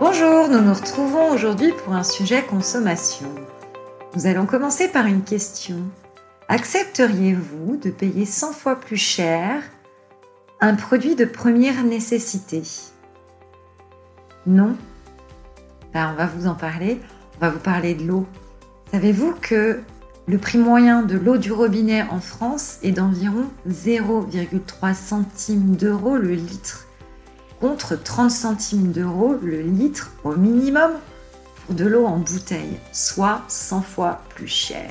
Bonjour, nous nous retrouvons aujourd'hui pour un sujet consommation. Nous allons commencer par une question. Accepteriez-vous de payer 100 fois plus cher un produit de première nécessité? Non? Ben, On va vous en parler. On va vous parler de l'eau. Savez-vous que le prix moyen de l'eau du robinet en France est d'environ 0,3 centimes d'euros le litre, contre 30 centimes d'euros le litre au minimum pour de l'eau en bouteille, soit 100 fois plus cher.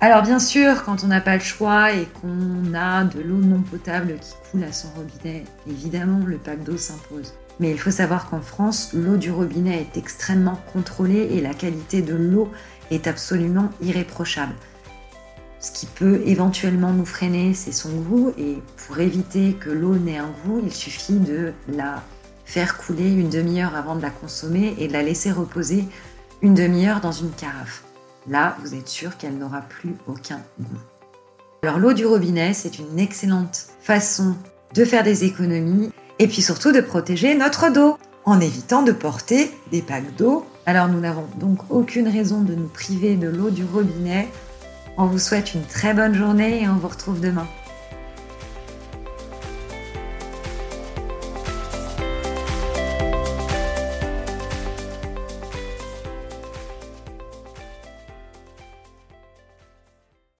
Alors bien sûr, quand on n'a pas le choix et qu'on a de l'eau non potable qui coule à son robinet, évidemment le pack d'eau s'impose. Mais il faut savoir qu'en France, l'eau du robinet est extrêmement contrôlée et la qualité de l'eau est absolument irréprochable. Ce qui peut éventuellement nous freiner, c'est son goût et pour éviter que l'eau n'ait un goût, il suffit de la faire couler une demi-heure avant de la consommer et de la laisser reposer une demi-heure dans une carafe. Là, vous êtes sûr qu'elle n'aura plus aucun goût. Alors l'eau du robinet, c'est une excellente façon de faire des économies et puis surtout de protéger notre dos en évitant de porter des packs d'eau. Alors nous n'avons donc aucune raison de nous priver de l'eau du robinet. On vous souhaite une très bonne journée et on vous retrouve demain.